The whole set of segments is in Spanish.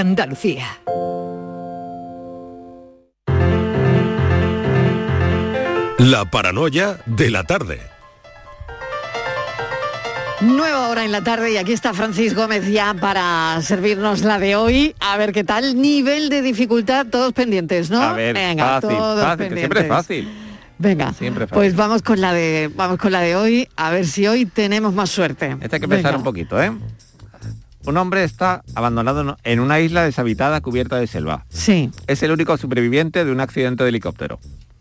Andalucía. La paranoia de la tarde. Nueva hora en la tarde y aquí está Francis Gómez ya para servirnos la de hoy. A ver qué tal. Nivel de dificultad, todos pendientes, ¿no? A ver, Venga, fácil, todos fácil, que siempre es pendientes. fácil. Venga, Siempre fácil. pues vamos con la de vamos con la de hoy, a ver si hoy tenemos más suerte. Este hay que pensar Venga. un poquito, ¿eh? Un hombre está abandonado en una isla deshabitada cubierta de selva. Sí, Es el único superviviente de un accidente de helicóptero.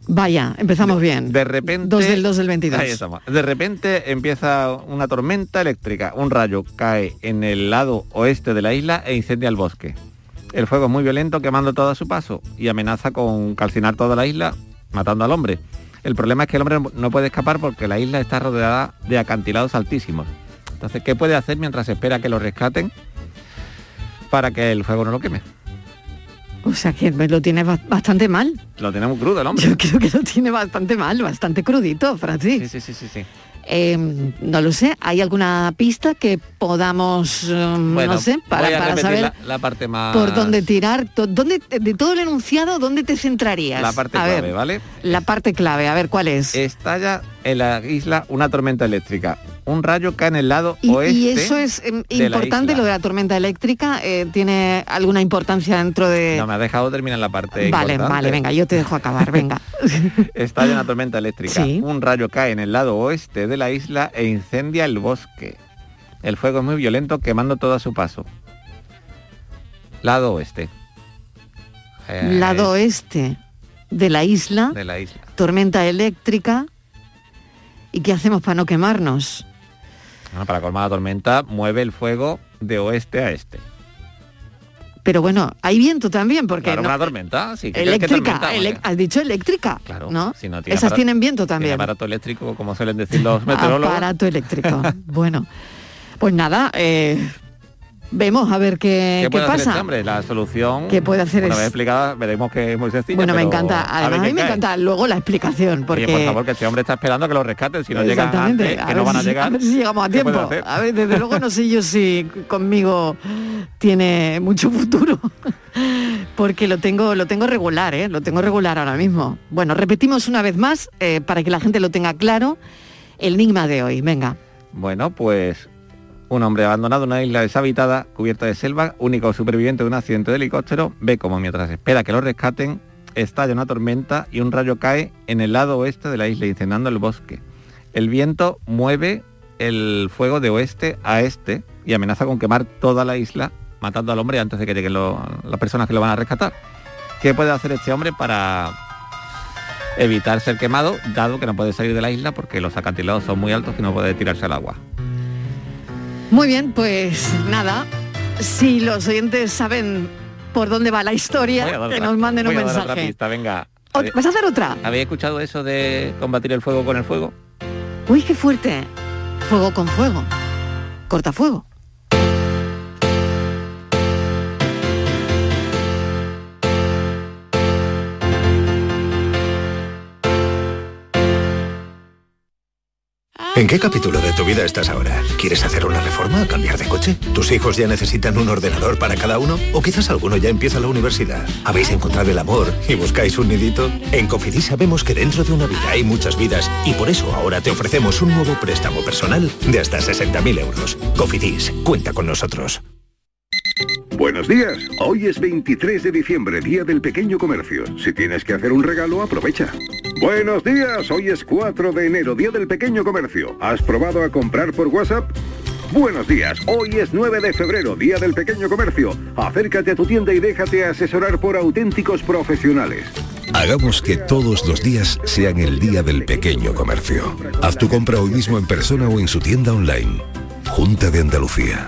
vaya, empezamos bien. De repente... 2 del 2 del 22. Ahí estamos. De repente empieza una tormenta eléctrica. Un rayo cae en el lado oeste de la isla e incendia el bosque. El fuego es muy violento, quemando todo a su paso y amenaza con calcinar toda la isla, matando al hombre. El problema es que el hombre no puede escapar porque la isla está rodeada de acantilados altísimos. Entonces, ¿qué puede hacer mientras espera que lo rescaten para que el fuego no lo queme? O sea que lo tiene ba- bastante mal. Lo tiene muy crudo el hombre. Yo creo que lo tiene bastante mal, bastante crudito, Francis. Sí, sí, sí, sí, sí. Eh, no lo sé, ¿hay alguna pista que podamos, um, Bueno, no sé, para, saber la, la parte más... por dónde tirar? To- ¿Dónde, de todo el enunciado, ¿dónde te centrarías? La parte A clave, ver, ¿vale? La parte clave, a ver, ¿cuál es? Estalla en la isla una tormenta eléctrica. Un rayo cae en el lado Y, oeste. y eso es em, importante, lo de la tormenta eléctrica, eh, ¿tiene alguna importancia dentro de...? No, me ha dejado terminar la parte vale, importante. vale, venga, yo te dejo acabar, venga. Estalla una tormenta eléctrica. Sí. Un rayo cae en el lado oeste de la isla e incendia el bosque. El fuego es muy violento, quemando todo a su paso. Lado oeste. Eh, Lado oeste de la isla, de la isla. tormenta eléctrica. ¿Y qué hacemos para no quemarnos? Bueno, para colmar la tormenta, mueve el fuego de oeste a este. Pero bueno, hay viento también, porque Claro, no- una tormenta, sí. ¿qué crees que eléctrica, tormenta, ele- has dicho eléctrica, Claro, ¿no? si no tiene Esas aparato- tienen viento Tiene también. aparato eléctrico, como suelen decir los meteorólogos. Aparato eléctrico. bueno, pues nada, eh, vemos a ver qué, ¿Qué qué puede hacer pasa. este hombre? La solución, ¿Qué puede hacer una es- vez explicada, veremos que es muy sencilla. Bueno, me encanta. Además, a mí me cae. encanta luego la explicación, porque... Oye, por favor, que este hombre está esperando que lo rescaten. Si no llega antes, que no van a si- llegar. A ver si llegamos a ¿qué puede tiempo. A ver, desde luego no sé yo si conmigo tiene mucho futuro. Porque lo tengo, lo tengo regular, ¿eh? Lo tengo regular ahora mismo. Bueno, repetimos una vez más, eh, para que la gente lo tenga claro, el enigma de hoy. Venga. Bueno, pues un hombre abandonado en una isla deshabitada, cubierta de selva, único superviviente de un accidente de helicóptero, ve como mientras espera que lo rescaten, estalla una tormenta y un rayo cae en el lado oeste de la isla, incendiando el bosque. El viento mueve el fuego de oeste a este y amenaza con quemar toda la isla, matando al hombre antes de que lleguen las personas que lo van a rescatar. ¿Qué puede hacer este hombre para evitar ser quemado, dado que no puede salir de la isla porque los acantilados son muy altos y no puede tirarse al agua? Muy bien, pues nada. Si los oyentes saben por dónde va la historia, que nos manden un dar otra mensaje. pista, venga. ¿Vas a hacer otra? ¿Habéis escuchado eso de combatir el fuego con el fuego? Uy, qué fuerte. Fuego con fuego. Cortafuego. ¿En qué capítulo de tu vida estás ahora? ¿Quieres hacer una reforma cambiar de coche? ¿Tus hijos ya necesitan un ordenador para cada uno? ¿O quizás alguno ya empieza la universidad? ¿Habéis encontrado el amor y buscáis un nidito? En Cofidis sabemos que dentro de una vida hay muchas vidas y por eso ahora te ofrecemos un nuevo préstamo personal de hasta 60.000 euros. Cofidis, cuenta con nosotros. Buenos días. Hoy es 23 de diciembre, Día del Pequeño Comercio. Si tienes que hacer un regalo, aprovecha. Buenos días. Hoy es 4 de enero, Día del Pequeño Comercio. ¿Has probado a comprar por WhatsApp? Buenos días. Hoy es 9 de febrero, Día del Pequeño Comercio. Acércate a tu tienda y déjate asesorar por auténticos profesionales. Hagamos que todos los días sean el día del pequeño comercio. Haz tu compra hoy mismo en persona o en su tienda online. Junta de Andalucía.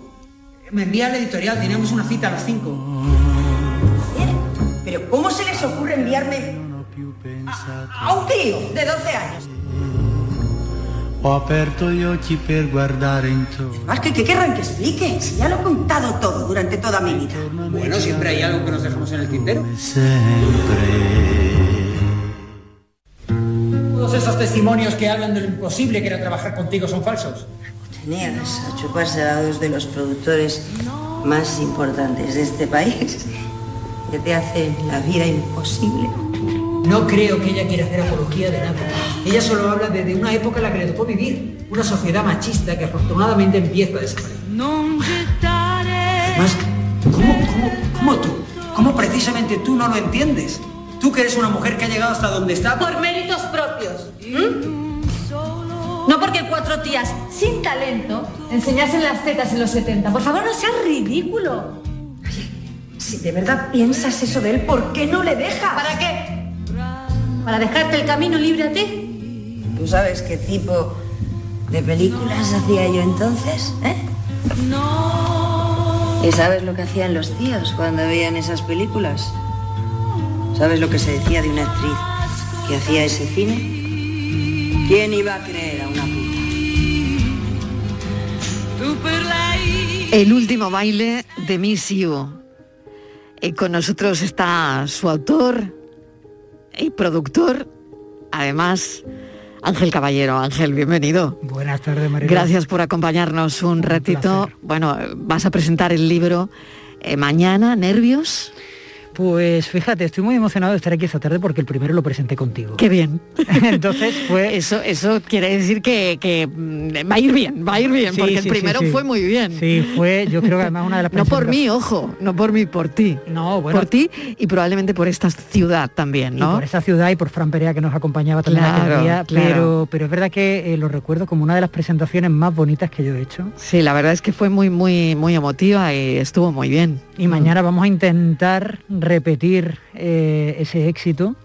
Me envía la editorial, tenemos una cita a las 5. ¿Pero cómo se les ocurre enviarme a, a un tío de 12 años? Ho aperto gli occhi per guardare intorno. Más que, ¿qué querrán que explique? Si ya lo he contado todo durante toda mi vida. Bueno, siempre hay algo que nos dejamos en el tintero. Todos esos testimonios que hablan de lo imposible que era trabajar contigo son falsos. Tenías a chuparse a dos de los productores más importantes de este país, que te hacen la vida imposible. No creo que ella quiera hacer apología de nada. Ella solo habla de, de una época en la que le tocó vivir. Una sociedad machista que afortunadamente empieza a desaparecer. Además, ¿cómo, cómo, cómo tú? ¿Cómo precisamente tú no lo entiendes? Tú que eres una mujer que ha llegado hasta donde está. Por méritos propios. ¿m? No porque cuatro tías sin talento enseñasen las tetas en los 70. Por favor, no seas ridículo. Si de verdad piensas eso de él, ¿por qué no le dejas? ¿Para qué? ¿Para dejarte el camino libre a ti? ¿Tú sabes qué tipo de películas hacía yo entonces? ¿Eh? ¿Y sabes lo que hacían los tíos cuando veían esas películas? ¿Sabes lo que se decía de una actriz que hacía ese cine? ¿Quién iba a creer a una puta? El último baile de Miss You. Y con nosotros está su autor y productor, además, Ángel Caballero. Ángel, bienvenido. Buenas tardes, María. Gracias por acompañarnos un, ratito. Bueno, vas a presentar el libro eh, mañana, ¿Nervios? Pues fíjate, estoy muy emocionado de estar aquí esta tarde porque el primero lo presenté contigo. Qué bien. Entonces fue... Eso, eso quiere decir que, que, mm, va a ir bien, va a ir bien, Sí, porque sí, el primero sí. fue muy bien. Sí, fue, yo creo que además una de las No por mí, ojo, no por mí, por ti. No, bueno. Por ti y probablemente por esta ciudad también, Y ¿no? por esa ciudad y por Fran Perea que nos acompañaba también Claro, aquel día, claro. pero, pero es verdad que eh, lo recuerdo como una de las presentaciones más bonitas que yo he hecho. Sí, la verdad es que fue muy, muy, muy emotiva y estuvo muy bien. Y mañana vamos a intentar repetir eh, ese éxito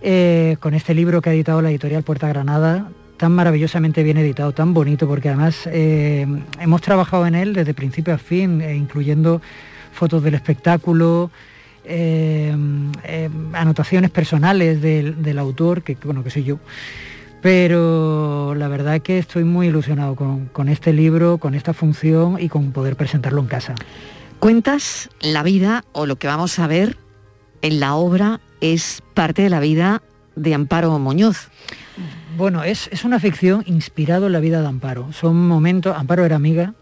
eh, con este libro que ha editado la editorial Puerta Granada, tan maravillosamente bien editado, tan bonito, porque además eh, hemos trabajado en él desde principio a fin, incluyendo fotos del espectáculo, anotaciones personales del, autor, que bueno, que soy yo. Pero la verdad que estoy muy ilusionado con este libro, con esta función y con poder presentarlo en casa. Cuentas la vida o lo que vamos a ver en la obra es parte de la vida de Amparo Muñoz. Bueno, es, es una ficción inspirado en la vida de Amparo. Son momentos, Amparo era amiga,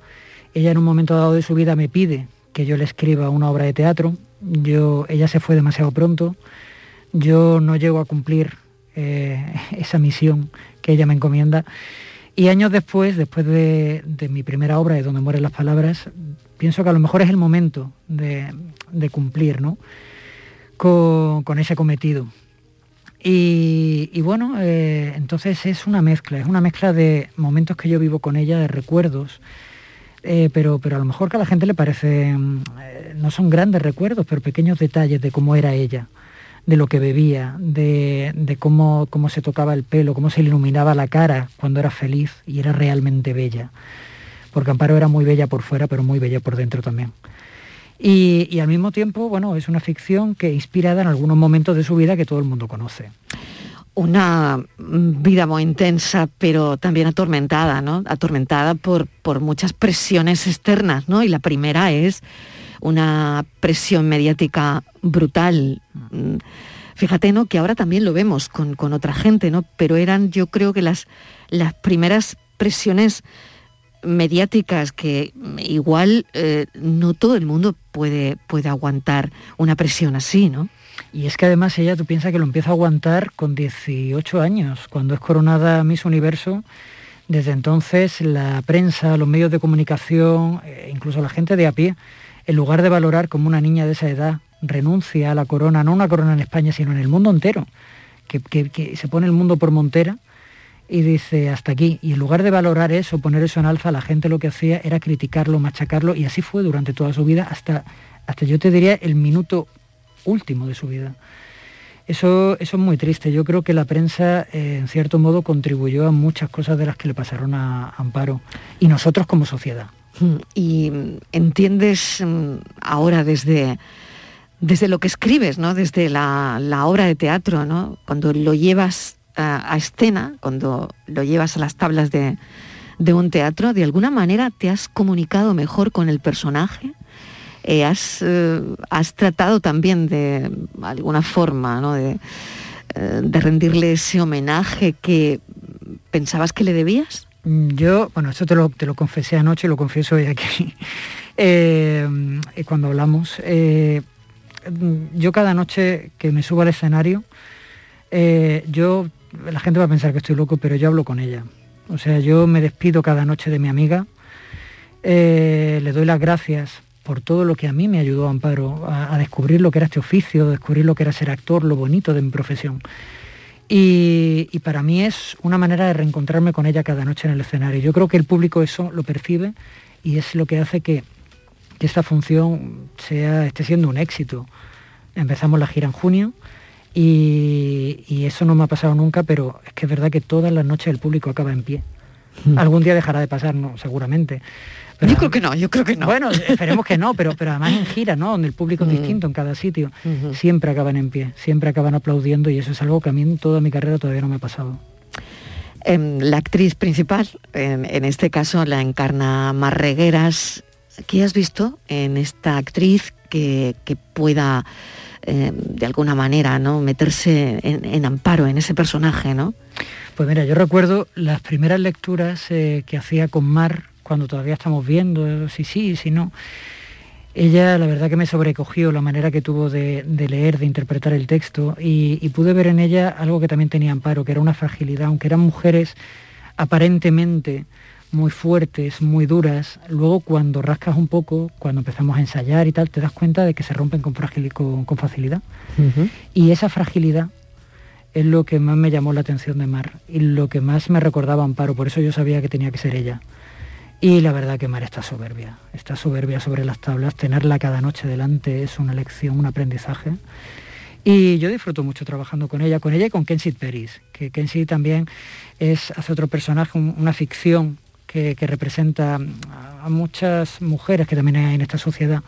ella en un momento dado de su vida me pide que yo le escriba una obra de teatro, yo, ella se fue demasiado pronto, yo no llego a cumplir eh, esa misión que ella me encomienda y años después, después de, de mi primera obra, de Donde mueren las palabras, pienso que a lo mejor es el momento de, cumplir ¿no? con, ese cometido. Y, bueno, eh, entonces es una mezcla, es una mezcla de momentos que yo vivo con ella, de recuerdos, eh, pero, pero a lo mejor que a la gente le parece, no son grandes recuerdos, pero pequeños detalles de cómo era ella, de lo que bebía, de, cómo, cómo se tocaba el pelo, cómo se iluminaba la cara cuando era feliz y era realmente bella. Porque Amparo era muy bella por fuera, pero muy bella por dentro también. Y, y, al mismo tiempo, bueno, es una ficción que inspirada en algunos momentos de su vida que todo el mundo conoce. Una vida muy intensa, pero también atormentada, ¿no? Atormentada por, por muchas presiones externas, ¿no? Y la primera es una presión mediática brutal. Fíjate, ¿no? Que ahora también lo vemos con, con otra gente, ¿no? Pero eran, yo creo que las, las primeras presiones mediáticas que igual eh, no todo el mundo puede, puede aguantar una presión así, ¿no? Y es que además ella, tú piensas que lo empieza a aguantar con 18 años, cuando es coronada Miss Universo. Desde entonces la prensa, los medios de comunicación, eh, incluso la gente de a pie, en lugar de valorar como una niña de esa edad renuncia a la corona, no una corona en España, sino en el mundo entero, que, que, que se pone el mundo por montera, y dice hasta aquí. Y en lugar de valorar eso, poner eso en alza, la gente lo que hacía era criticarlo, machacarlo, y así fue durante toda su vida, hasta, hasta yo te diría el minuto último de su vida. Eso, eso es muy triste. Yo creo que la prensa, eh, en cierto modo, contribuyó a muchas cosas de las que le pasaron a Amparo. Y nosotros como sociedad. Mm, y entiendes mm, ahora desde, desde lo que escribes, ¿no? desde la, obra de teatro, ¿no? cuando lo llevas a, escena, cuando lo llevas a las tablas de, un teatro, de alguna manera te has comunicado mejor con el personaje, eh, has, eh, has, tratado también de alguna forma ¿no? de, eh, de rendirle ese homenaje que pensabas que le debías. Mm, yo, bueno, esto te lo, te lo confesé anoche y lo confieso hoy aquí, eh, cuando hablamos. Eh, yo cada noche que me subo al escenario, yo, la gente va a pensar que estoy loco, pero yo hablo con ella. O sea, yo me despido cada noche de mi amiga, le doy las gracias por todo lo que a mí me ayudó Amparo a, a descubrir lo que era este oficio, descubrir lo que era ser actor, lo bonito de mi profesión. Y, para mí es una manera de reencontrarme con ella cada noche en el escenario. Yo creo que el público eso lo percibe y es lo que hace que, esta función sea, esté siendo un éxito. Empezamos la gira en junio y, y, eso no me ha pasado nunca, pero es que es verdad que todas las noches el público acaba en pie. Mm. Algún día dejará de pasar, no, seguramente yo creo que no, yo creo que no. Bueno, esperemos que no, pero, pero además en gira, ¿no? Donde el público es mm. distinto en cada sitio, siempre acaban en pie, siempre acaban aplaudiendo y eso es algo que a mí en toda mi carrera todavía no me ha pasado. Em, la actriz principal, en, este caso la encarna Marregueras. ¿Qué has visto en esta actriz que, pueda em, de alguna manera ¿no? meterse en, amparo en ese personaje? ¿no? Pues mira, yo recuerdo las primeras lecturas eh, que hacía con Mar cuando todavía estamos viendo si sí, si no. Ella la verdad que me sobrecogió la manera que tuvo de, leer, de interpretar el texto y, pude ver en ella algo que también tenía Amparo, que era una fragilidad, aunque eran mujeres aparentemente muy fuertes, muy duras, luego cuando rascas un poco, cuando empezamos a ensayar y tal, te das cuenta de que se rompen con, con, facilidad. Y esa fragilidad es lo que más me llamó la atención de Mar y lo que más me recordaba Amparo, por eso yo sabía que tenía que ser ella. Y la verdad que Mar está soberbia, está soberbia sobre las tablas, tenerla cada noche delante es una lección, un aprendizaje. Y yo disfruto mucho trabajando con ella, con ella y con Kensit Peris, que Kensit también es, hace otro personaje, una ficción que, representa a muchas mujeres que también hay en esta sociedad.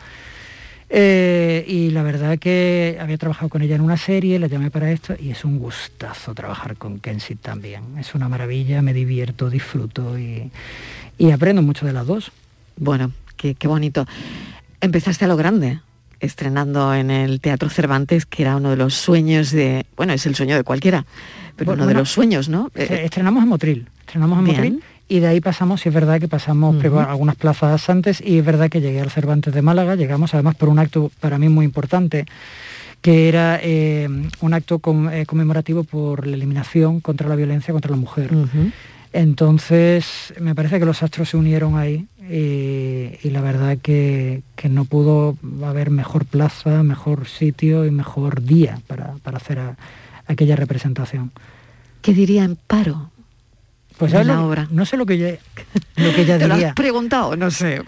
Eh, y la verdad que había trabajado con ella en una serie, la llamé para esto y es un gustazo trabajar con Kensit también. Es una maravilla, me divierto, disfruto y, y aprendo mucho de las dos. Bueno, qué, bonito. Empezaste a lo grande, estrenando en el Teatro Cervantes, que era uno de los sueños de, bueno, es el sueño de cualquiera, pero uno de los sueños, ¿no? Eh, estrenamos en Motril, estrenamos en Motril y de ahí pasamos, si es verdad que pasamos algunas plazas antes y es verdad que llegué al Cervantes de Málaga, llegamos además por un acto para mí muy importante que era eh, un acto eh, conmemorativo por la eliminación contra la violencia contra la mujer. Entonces, me parece que los astros se unieron ahí y, la verdad que, no pudo haber mejor plaza, mejor sitio y mejor día para, hacer aquella representación. ¿Qué diría Amparo? Pues la obra. No sé lo que ella, lo que ella ¿Te diría. Lo has preguntado, no sé.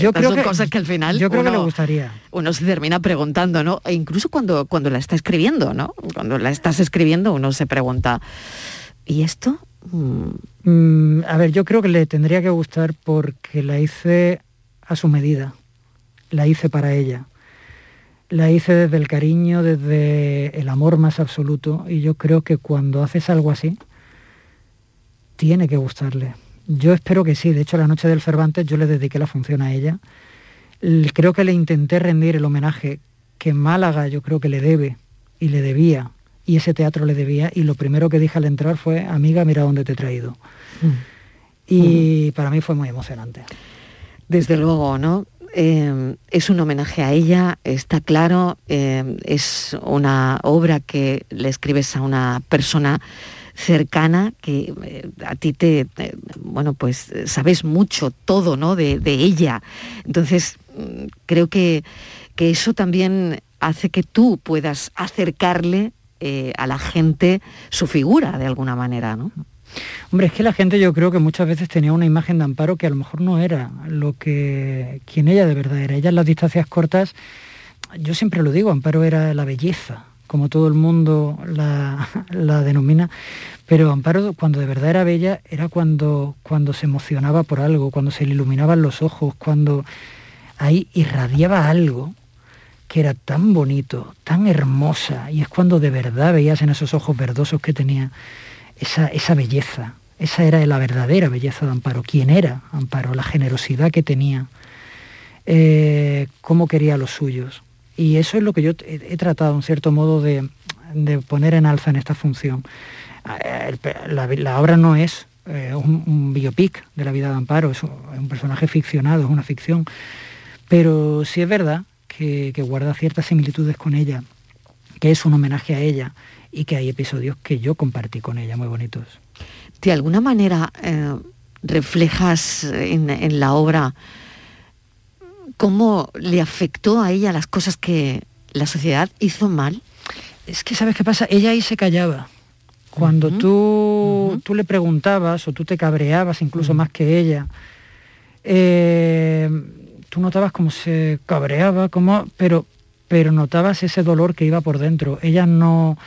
Yo creo son que, cosas que al final yo creo que le gustaría. Uno se termina preguntando, ¿no? E incluso cuando, cuando la está escribiendo, ¿no? Cuando la estás escribiendo uno se pregunta, ¿y esto? Mm, a ver, yo creo que le tendría que gustar porque la hice a su medida, la hice para ella, la hice desde el cariño, desde el amor más absoluto y yo creo que cuando haces algo así, tiene que gustarle. Yo espero que sí, de hecho la noche del Cervantes yo le dediqué la función a ella, creo que le intenté rendir el homenaje que Málaga yo creo que le debe y le debía y ese teatro le debía y lo primero que dije al entrar fue, amiga, mira dónde te he traído. Mm. Y para mí fue muy emocionante. Desde luego, ¿no? Eh, es un homenaje a ella, está claro, eh, es una obra que le escribes a una persona cercana que eh, a ti te, bueno, pues sabes mucho todo, ¿no? De, ella. Entonces, mm, creo que, que eso también hace que tú puedas acercarle eh, a la gente su figura de alguna manera, ¿no? Hombre, es que la gente yo creo que muchas veces tenía una imagen de Amparo que a lo mejor no era lo que quien ella de verdad era. Ella en las distancias cortas, yo siempre lo digo, Amparo era la belleza, como todo el mundo la, la denomina, pero Amparo cuando de verdad era bella era cuando, cuando se emocionaba por algo, cuando se le iluminaban los ojos, cuando ahí irradiaba algo que era tan bonito, tan hermosa, y es cuando de verdad veías en esos ojos verdosos que tenía esa, esa belleza. Esa era la verdadera belleza de Amparo. ¿Quién era Amparo? La generosidad que tenía, eh, cómo quería a los suyos. Y eso es lo que yo he, tratado, en cierto modo, de, poner en alza en esta función. Eh, la, obra no es eh, un, biopic de la vida de Amparo, es un, personaje ficcionado, es una ficción, pero sí es verdad que, guarda ciertas similitudes con ella, que es un homenaje a ella y que hay episodios que yo compartí con ella muy bonitos. ¿De alguna manera eh, reflejas en, la obra cómo le afectó a ella las cosas que la sociedad hizo mal? Es que, ¿sabes qué pasa? Ella ahí se callaba. Cuando tú, tú, le preguntabas o tú te cabreabas incluso más que ella, eh, tú notabas cómo se cabreaba, como, pero, pero notabas ese dolor que iba por dentro. Ella no,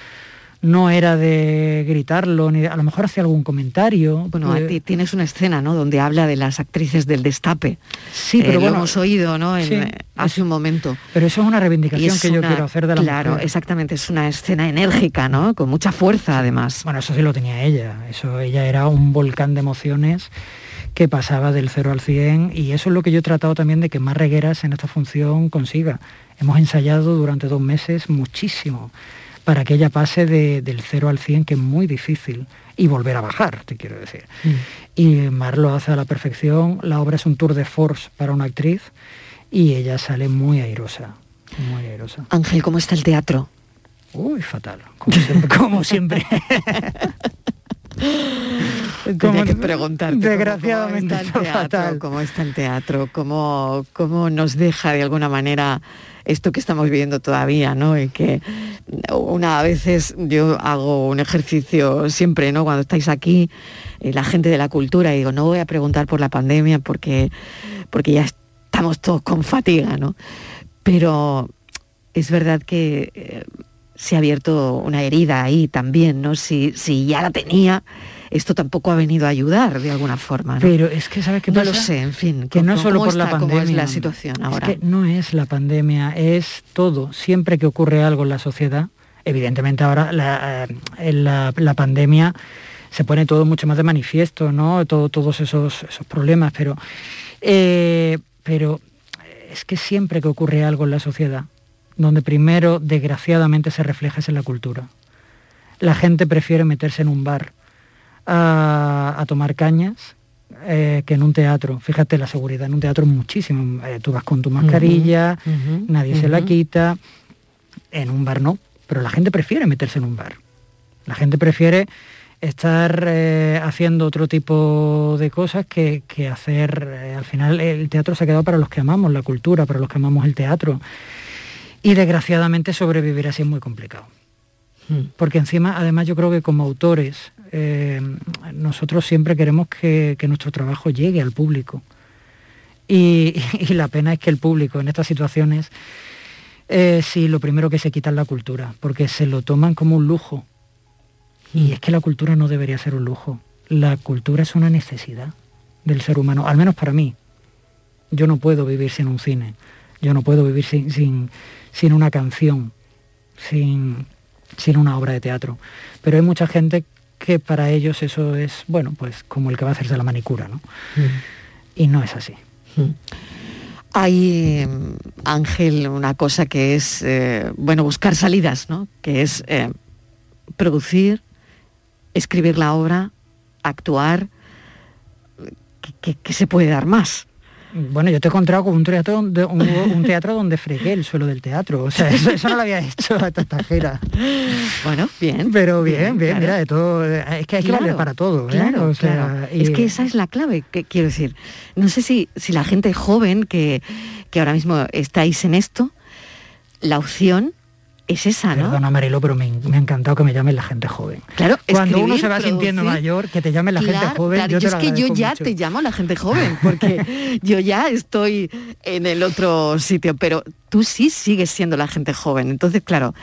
no era de gritarlo, ni a lo mejor hacía algún comentario. Bueno, tienes una escena, ¿no? Donde habla de las actrices del destape. Sí, pero eh, bueno, lo hemos oído, ¿no? Eh, hace un momento. Pero eso es una reivindicación que yo quiero hacer de la Claro, exactamente, es una escena enérgica, ¿no? Con mucha fuerza, además. Bueno, eso sí lo tenía ella. Eso, ella era un volcán de emociones que pasaba del 0 al 100 y eso es lo que yo he tratado también de que más regueras en esta función consiga. Hemos ensayado durante dos meses muchísimo para que ella pase del 0 al 100, que es muy difícil, y volver a bajar, te quiero decir. Mm. Y Mar lo hace a la perfección, la obra es un tour de force para una actriz y ella sale muy airosa, muy airosa. Ángel, ¿cómo está el teatro? Uy, fatal, como siempre. Como siempre. Tenía que preguntarte desgraciadamente cómo, está el teatro, cómo está el teatro, cómo, cómo nos deja de alguna manera esto que estamos viviendo todavía, ¿no? Y que una a veces yo hago un ejercicio siempre, ¿no? Cuando estáis aquí, eh, la gente de la cultura, y digo, no voy a preguntar por la pandemia porque, porque ya estamos todos con fatiga, ¿no? Pero es verdad que eh, se ha abierto una herida ahí también, ¿no? Si, si ya la tenía, esto tampoco ha venido a ayudar de alguna forma. ¿no? Pero es que, ¿sabes qué pasa? No lo sé, en fin. Que no solo por la pandemia. es la situación ahora? Es que no es la pandemia, es todo. Siempre que ocurre algo en la sociedad, evidentemente ahora la, eh, la, pandemia se pone todo mucho más de manifiesto, ¿no? Todo, todos esos, esos problemas, pero, eh, pero es que siempre que ocurre algo en la sociedad, donde primero desgraciadamente se refleja es en la cultura. La gente prefiere meterse en un bar a, tomar cañas eh, que en un teatro. Fíjate la seguridad en un teatro muchísimo. Eh, tú vas con tu mascarilla, nadie se la quita. En un bar no, pero la gente prefiere meterse en un bar. La gente prefiere estar eh, haciendo otro tipo de cosas que, que hacer, al final el teatro se ha quedado para los que amamos la cultura, para los que amamos el teatro. Y desgraciadamente sobrevivir así es muy complicado. Hmm. Porque encima, además yo creo que como autores, eh, nosotros siempre queremos que, nuestro trabajo llegue al público. Y, la pena es que el público en estas situaciones, eh, sí, lo primero que se quita es la cultura, porque se lo toman como un lujo. Y hmm. es que la cultura no debería ser un lujo. La cultura es una necesidad del ser humano, al menos para mí. Yo no puedo vivir sin un cine, yo no puedo vivir sin, sin, sin una canción, sin, sin una obra de teatro. Pero hay mucha gente que para ellos eso es, bueno, pues como el que va a hacerse la manicura, ¿no? Mm. Y no es así. Mm. Hay, Ángel, una cosa que es, eh, bueno, buscar salidas, ¿no? Que es eh, producir, escribir la obra, actuar. ¿Qué se puede dar más? Bueno, yo te he encontrado con un teatro donde, un, teatro donde fregué el suelo del teatro. O sea, eso, no lo había hecho a tajera. Bueno, bien. Pero bien, bien, mira, de todo. Es que hay que valer para todo. ¿eh? Claro, Es que esa es la clave, que, quiero decir. No sé si, si la gente joven que, que ahora mismo estáis en esto, la opción es esa, ¿no? Perdona, Marilo, pero me, ha encantado que me llamen la gente joven. Claro, Cuando uno se va sintiendo mayor, que te llame la gente joven, yo es que yo ya te llamo la gente joven, porque yo ya estoy en el otro sitio, pero tú sí sigues siendo la gente joven. Entonces, claro,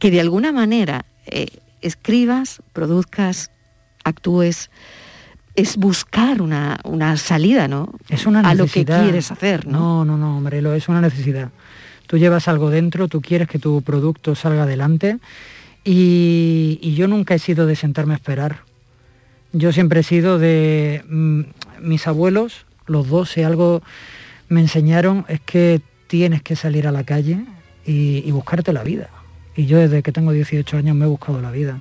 que de alguna manera eh, escribas, produzcas, actúes, es buscar una, una salida, ¿no? Es una A lo que necesidad. quieres hacer, ¿no? No, no, no, es una necesidad. Tú llevas algo dentro, tú quieres que tu producto salga adelante y, yo nunca he sido de sentarme a esperar. Yo siempre he sido de mm, mis abuelos, los dos, si algo me enseñaron es que tienes que salir a la calle y, y buscarte la vida. Y yo desde que tengo 18 años me he buscado la vida.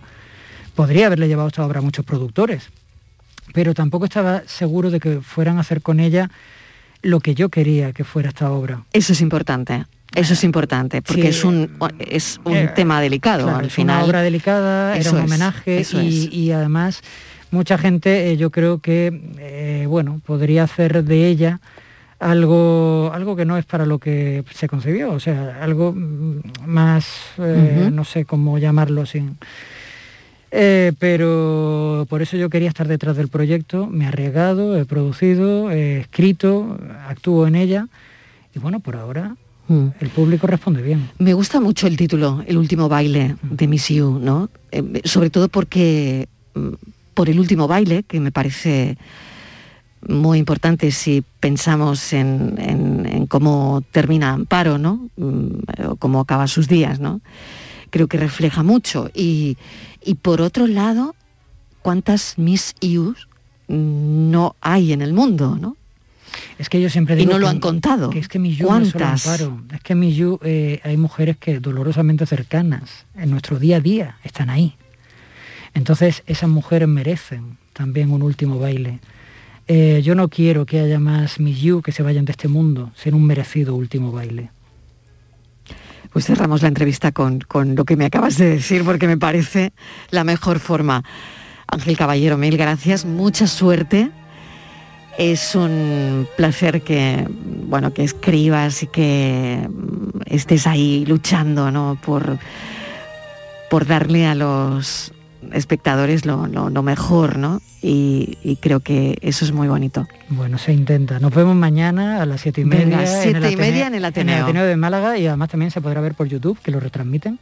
Podría haberle llevado esta obra a muchos productores, pero tampoco estaba seguro de que fueran a hacer con ella lo que yo quería que fuera esta obra. Eso es importante. Eso es importante, porque Sí. es un, es un Eh, tema delicado Claro, al es final. Una obra delicada, Eso era un homenaje y, y además mucha gente eh, yo creo que eh, bueno podría hacer de ella algo algo que no es para lo que se concibió, o sea, algo mm, más no sé cómo llamarlo sin eh, pero por eso yo quería estar detrás del proyecto, me he arriesgado, he producido, he escrito, actúo en ella y bueno, por ahora Mm. el público responde bien. Me gusta mucho el título, El último baile de Miss You, ¿no? Eh, sobre todo porque mm, por el último baile, que me parece muy importante si pensamos en, en- en cómo termina Amparo, ¿no? Mm, O cómo acaba sus días, ¿no? Creo que refleja mucho. Y, y por otro lado, ¿cuántas Miss Yous no hay en el mundo, ¿no? Es que yo siempre Y digo no lo que- han contado. Que es que mi Yu no es solo ¿Cuántas? Es que mi eh, hay mujeres que dolorosamente cercanas, en nuestro día a día, están ahí. Entonces esas mujeres merecen también un último baile. Eh, yo no quiero que haya más mi Yu que se vayan de este mundo, sin un merecido último baile. Pues cerramos la entrevista con, con lo que me acabas de decir porque me parece la mejor forma. Ángel Caballero, mil gracias, mucha suerte. Es un placer que, bueno, que escribas y que mm, estés ahí luchando ¿no? por, por darle a los espectadores lo, lo- lo mejor, ¿no? Y, y creo que eso es muy bonito. Bueno, se intenta. Nos vemos mañana a las siete y Venga, media. siete el y media en el Ateneo. Ateneo de Málaga y además también se podrá ver por YouTube, que lo retransmiten.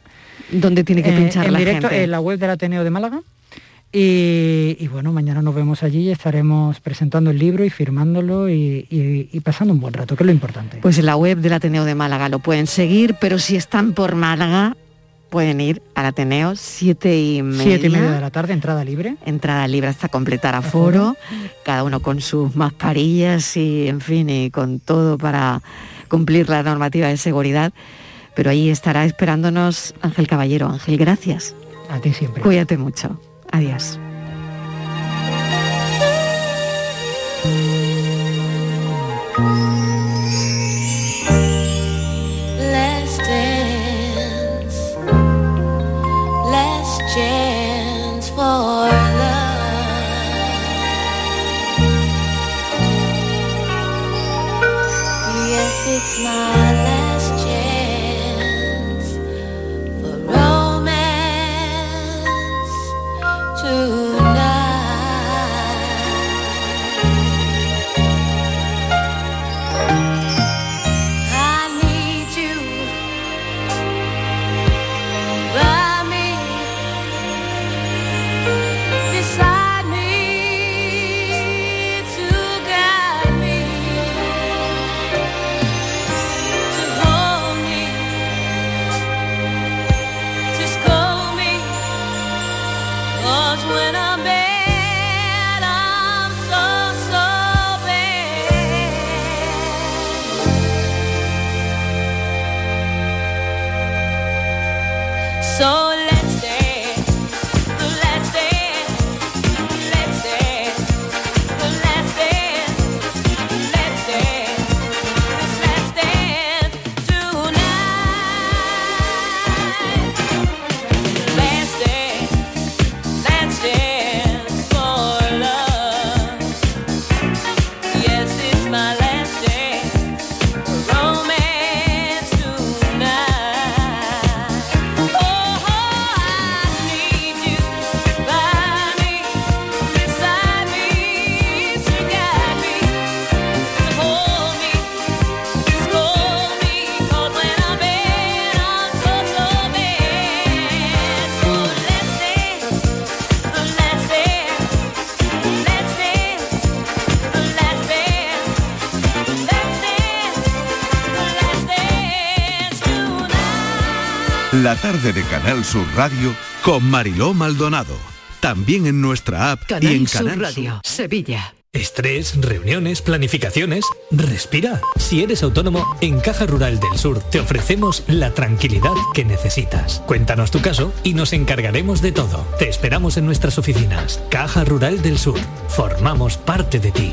¿Dónde tiene que Eh, pinchar en la directo gente? en la web del Ateneo de Málaga. Y, y bueno, mañana nos vemos allí y estaremos presentando el libro y firmándolo y, y- y pasando un buen rato, que es lo importante. Pues en la web del Ateneo de Málaga lo pueden seguir, pero si están por Málaga, pueden ir al Ateneo, siete y media. Siete y media de la tarde, entrada libre. Entrada libre hasta completar aforo, cada uno con sus mascarillas y, en fin, y con todo para cumplir la normativa de seguridad. Pero ahí estará esperándonos Ángel Caballero. Ángel, gracias. A ti siempre. Cuídate mucho. Adiós. Tarde de Canal Sur Radio con Mariló Maldonado. También en nuestra app y Canal en Sur Canal Radio, Sevilla. Estrés, reuniones, planificaciones. Respira. Si eres autónomo, en Caja Rural del Sur te ofrecemos la tranquilidad que necesitas. Cuéntanos tu caso y nos encargaremos de todo. Te esperamos en nuestras oficinas. Caja Rural del Sur. Formamos parte de ti.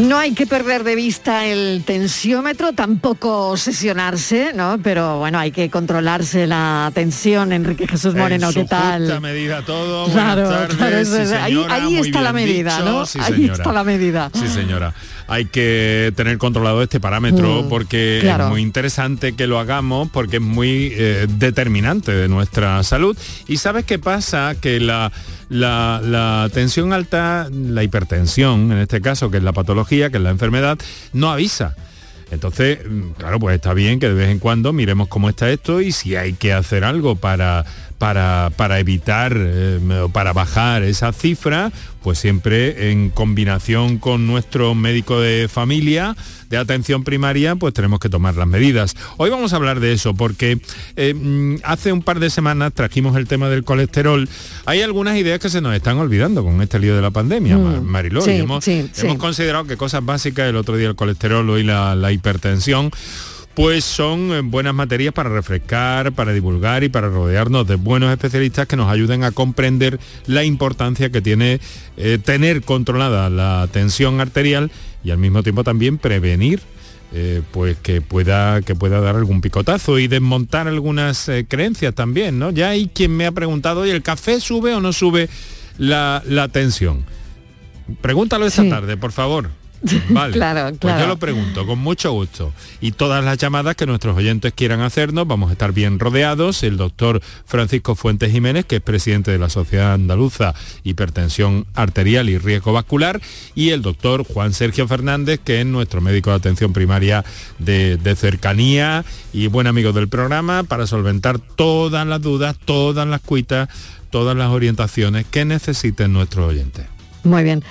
No hay que perder de vista el tensiómetro, tampoco obsesionarse, ¿no? Pero bueno, hay que controlarse la tensión. Enrique Jesús Moreno, En su ¿qué tal? justa medida todo. Claro, tardes, sí, ahí, está la medida, dicho, ¿no? sí, ahí está la medida. Sí, señora. Hay que tener controlado este parámetro Mm, porque claro. es muy interesante que lo hagamos porque es muy eh, determinante de nuestra salud. ¿Y sabes qué pasa? Que la, la, la tensión alta, la hipertensión, en este caso, que es la patología, que es la enfermedad, no avisa. Entonces, mm, claro, pues está bien que de vez en cuando miremos cómo está esto y si hay que hacer algo para, para, para evitar eh, o para bajar esa cifra, pues siempre en combinación con nuestro médico de familia de atención primaria, pues tenemos que tomar las medidas. Hoy vamos a hablar de eso porque eh, mm, hace un par de semanas trajimos el tema del colesterol. Hay algunas ideas que se nos están olvidando con este lío de la pandemia, Mm, Mar- Mariló. sí, hemos, sí, sí. hemos considerado que cosas básicas, el otro día el colesterol, hoy la, la hipertensión, pues son eh, buenas materias para refrescar, para divulgar y para rodearnos de buenos especialistas que nos ayuden a comprender la importancia que tiene eh, tener controlada la tensión arterial y al mismo tiempo también prevenir eh, pues que pueda que pueda dar algún picotazo y desmontar algunas eh, creencias también, ¿no? Ya hay quien me ha preguntado, ¿y el café sube o no sube la, la tensión? Pregúntalo esta tarde, por favor. Vale. Claro, Pues claro. yo lo pregunto con mucho gusto. Y todas las llamadas que nuestros oyentes quieran hacernos, vamos a estar bien rodeados. El doctor Francisco Fuentes Jiménez, que es presidente de la Sociedad Andaluza Hipertensión Arterial y Riesgo Vascular, y el doctor Juan Sergio Fernández, que es nuestro médico de atención primaria de, de cercanía y buen amigo del programa, para solventar todas las dudas, todas las cuitas, todas las orientaciones que necesiten nuestros oyentes. Muy bien.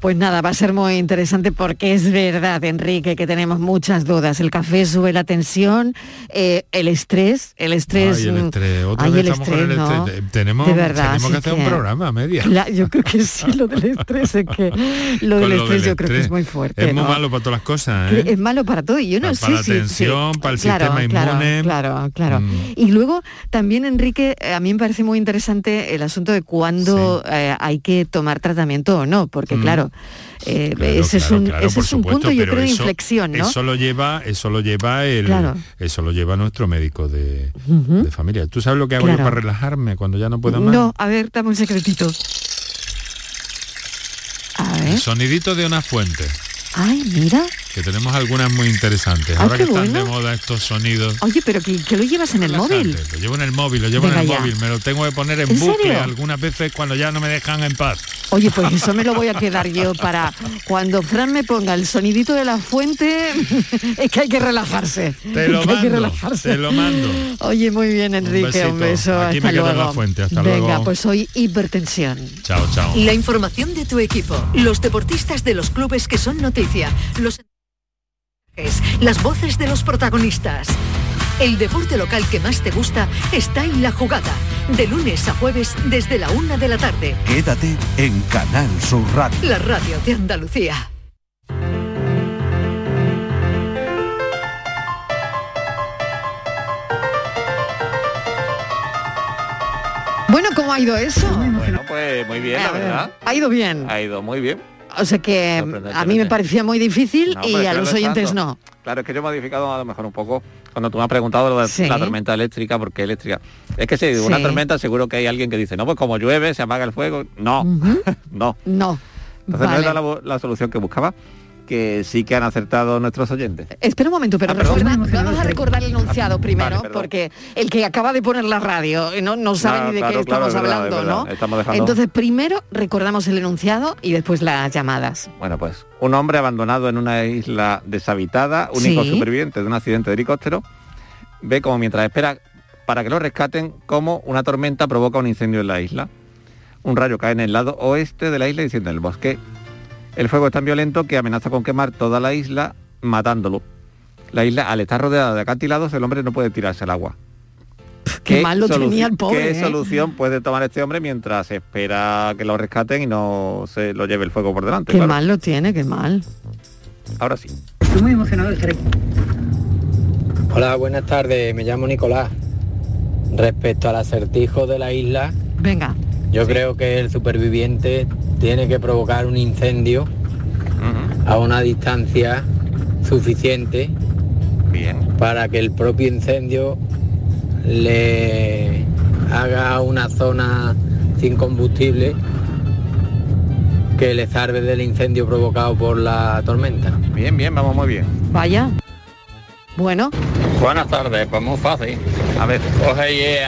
Pues nada, va a ser muy interesante porque es verdad, Enrique, que tenemos muchas dudas. El café sube la tensión, eh, el estrés, el estrés. Ay, el estrés. Otra ay, vez el estamos con estrés, el ¿no? estrés. Tenemos, De verdad, tenemos que hacer un programa a media. Yo creo que sí, lo del estrés es que lo del lo estrés del yo creo que es muy fuerte. Es muy malo para todas las cosas, ¿eh? Es malo para todo y yo no sé para la si- tensión, sí, para el claro, sistema claro, inmune. Claro, claro. Mm. Y luego también Enrique, eh, a mí me parece muy interesante el asunto de cuándo eh, hay que tomar tratamiento o no, porque Mm. claro, eh, Claro, ese es un, claro, ese por es un supuesto, punto yo creo de inflexión, ¿no? Eso lo lleva, eso lo lleva el, eso lo lleva nuestro médico de, familia. ¿Tú sabes lo que hago yo para relajarme cuando ya no puedo más? No, a ver, dame un secretito. A ver. El sonidito de una fuente, Ay, mira. Que tenemos algunas muy interesantes. Ay, Ahora qué que están de moda estos sonidos. Oye, pero que, que lo llevas en el móvil. Lo llevo en el móvil, lo llevo Venga en el ya. móvil, me lo tengo que poner en, ¿En bucle serio? algunas veces cuando ya no me dejan en paz. Oye, pues eso me lo voy a quedar yo para cuando Fran me ponga el sonidito de la fuente, es que hay que relajarse. Te lo Es que hay que mando, relajarse. te lo mando. Oye, muy bien, Enrique, un, beso. Aquí hasta me quedo en luego. la fuente, hasta Venga, luego. pues hoy hipertensión. Chao, chao. La información de tu equipo, los deportistas de los clubes que son noticia, los las voces de los protagonistas. El deporte local que más te gusta está en la jugada, de lunes a jueves desde la una de la tarde. Quédate en Canal Sur Radio. La radio de Andalucía. Bueno, ¿cómo ha ido eso? Bueno, pues muy bien, la verdad. Ha ido bien. Ha ido muy bien. O sea que a mí me parecía muy difícil No, y a los lo oyentes no. Claro, es que yo he modificado a lo mejor un poco cuando tú me has preguntado lo de Sí. la tormenta eléctrica, porque eléctrica. Es que si una Sí. tormenta seguro que hay alguien que dice, no, pues como llueve, se apaga el fuego. No, no. No. Entonces Vale. no era la, la solución que buscaba, que sí que han acertado nuestros oyentes. Espera un momento, pero Ah, vamos a recordar el enunciado primero, Vale, porque el que acaba de poner la radio eh, no, no sabe No, ni de claro, qué claro, estamos es verdad, hablando, es. ¿no? Estamos dejando- Entonces, primero recordamos el enunciado y después las llamadas. Bueno, pues un hombre abandonado en una isla deshabitada, único Sí. superviviente de un accidente de helicóptero, ve como mientras espera para que lo rescaten, como una tormenta provoca un incendio en la isla. Un rayo cae en el lado oeste de la isla y desciende en el bosque. El fuego es tan violento que amenaza con quemar toda la isla, matándolo. La isla, al estar rodeada de acantilados, el hombre no puede tirarse al agua. Qué mal lo tenía el pobre, ¿Qué ¿eh? solución puede tomar este hombre mientras espera que lo rescaten y no se lo lleve el fuego por delante? Qué claro? mal lo tiene, qué mal. Ahora sí. Estoy muy emocionado de estar aquí. Hola, buenas tardes. Me llamo Nicolás. Respecto al acertijo de la isla, Venga. yo creo que el superviviente tiene que provocar un incendio a una distancia suficiente para que el propio incendio le haga una zona sin combustible que le salve del incendio provocado por la tormenta. Bien, bien, vamos muy bien. Vaya. Bueno, Buenas tardes, pues muy fácil. A ver. Coge y eh,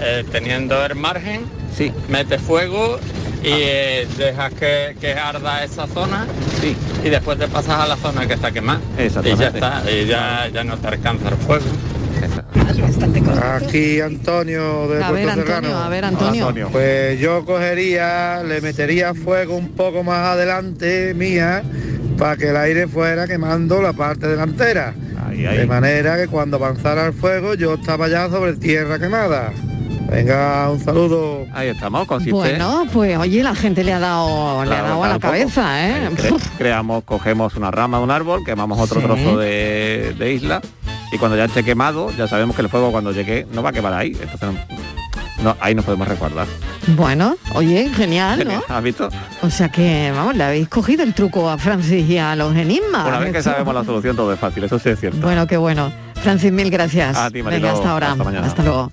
eh, teniendo el margen, sí. mete fuego y eh, dejas que, que arda esa zona sí. y después te pasas a la zona que está quemada. Y ya Exactamente. está, y ya, ya no te alcanza el fuego. Aquí Antonio de A ver, Puerto Antonio, Serrano. a ver, Antonio. Antonio. Pues yo cogería, le metería fuego un poco más adelante mía para que el aire fuera quemando la parte delantera. De manera que cuando avanzara el fuego yo estaba ya sobre tierra quemada. Venga, un saludo. Ahí estamos, consiste. bueno, pues oye, la gente le ha dado, le ha dado a la poco. cabeza, ¿eh? Cre- creamos, cogemos una rama de un árbol, quemamos otro Sí. trozo de, de isla y cuando ya esté quemado, ya sabemos que el fuego cuando llegue no va a quemar ahí. Entonces no, no, ahí nos podemos resguardar. Bueno, oye, genial, ¿no? ¿Has visto? O sea que, vamos, le habéis cogido el truco a Francis y a los enigmas. Una vez que sabemos la solución todo es fácil, eso sí es cierto. Bueno, qué bueno. Francis, mil gracias. A ti. Venga, hasta ahora. Hasta mañana. hasta luego.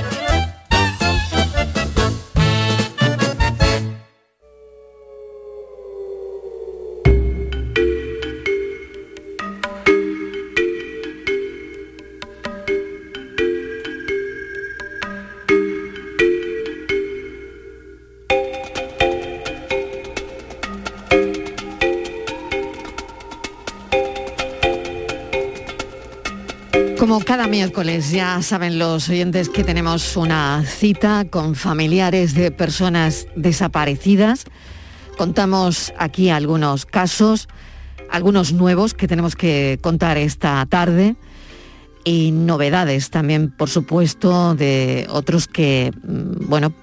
Cada miércoles ya saben los oyentes que tenemos una cita con familiares de personas desaparecidas. Contamos aquí algunos casos, algunos nuevos que tenemos que contar esta tarde y novedades también, por supuesto, de otros que, mm, bueno,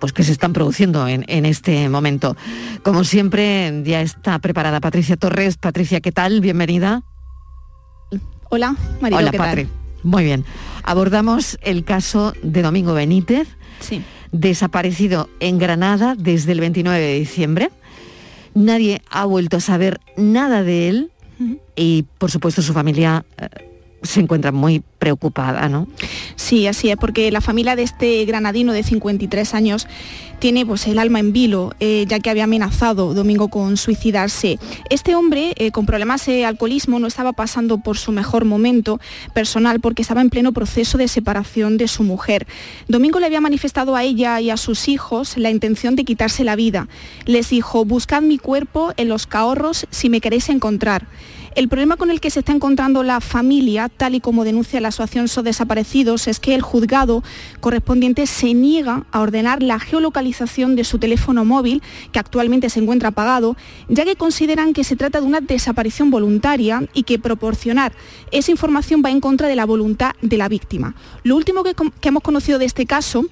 pues que se están produciendo en, en este momento. Como siempre, ya está preparada Patricia Torres. Patricia, ¿qué tal? Bienvenida. Hola, Marilo, Hola, ¿qué tal? Patri. Muy bien. Abordamos el caso de Domingo Benítez, desaparecido en Granada desde el 29 de diciembre. Nadie ha vuelto a saber nada de él y, por supuesto, su familia eh, se encuentra muy preocupada, ¿no? Sí, así es, porque la familia de este granadino de 53 años tiene pues el alma en vilo, eh, ya que había amenazado Domingo con suicidarse. Este hombre eh, con problemas de alcoholismo no estaba pasando por su mejor momento personal porque estaba en pleno proceso de separación de su mujer. Domingo le había manifestado a ella y a sus hijos la intención de quitarse la vida. Les dijo, buscad mi cuerpo en los cahorros si me queréis encontrar. El problema con el que se está encontrando la familia, tal y como denuncia la Asociación SO Desaparecidos, es que el juzgado correspondiente se niega a ordenar la geolocalización de su teléfono móvil, que actualmente se encuentra apagado, ya que consideran que se trata de una desaparición voluntaria y que proporcionar esa información va en contra de la voluntad de la víctima. Lo último que, que hemos conocido de este caso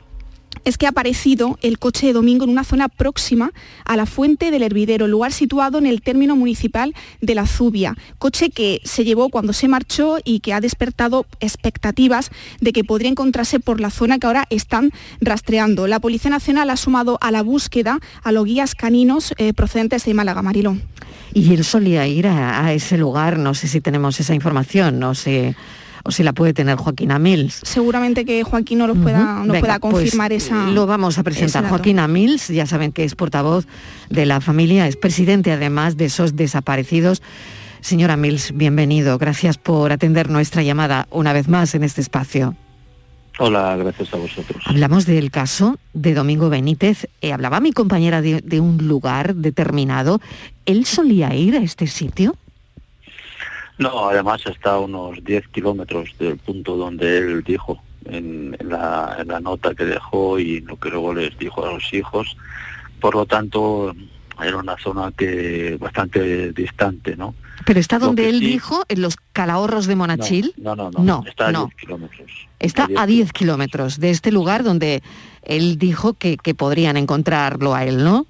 es que ha aparecido el coche de Domingo en una zona próxima a la fuente del hervidero, lugar situado en el término municipal de la Zubia. Coche que se llevó cuando se marchó y que ha despertado expectativas de que podría encontrarse por la zona que ahora están rastreando. La Policía Nacional ha sumado a la búsqueda a los guías caninos eh, procedentes de Málaga, Marilón. Y él solía ir a, a ese lugar, no sé si tenemos esa información, no sé o si la puede tener Joaquín Amils. Seguramente que Joaquín no lo pueda, no Venga, pueda pues, confirmar esa. Lo vamos a presentar. Joaquín Amils, ya saben que es portavoz de la familia, es presidente además de esos desaparecidos. Señora Mills, bienvenido. Gracias por atender nuestra llamada una vez más en este espacio. Hola, gracias a vosotros. Hablamos del caso de Domingo Benítez. Eh, hablaba mi compañera de, de un lugar determinado. ¿Él solía ir a este sitio? No, además está a unos 10 kilómetros del punto donde él dijo en, la, en la nota que dejó y lo que luego les dijo a los hijos. Por lo tanto, era una zona que bastante distante, ¿no? Pero está donde él sí- dijo, en los calahorros de Monachil. No, no, no, No, está a no. 10 kilómetros. Está a 10 kilómetros de este lugar donde él dijo que, que podrían encontrarlo a él, ¿no?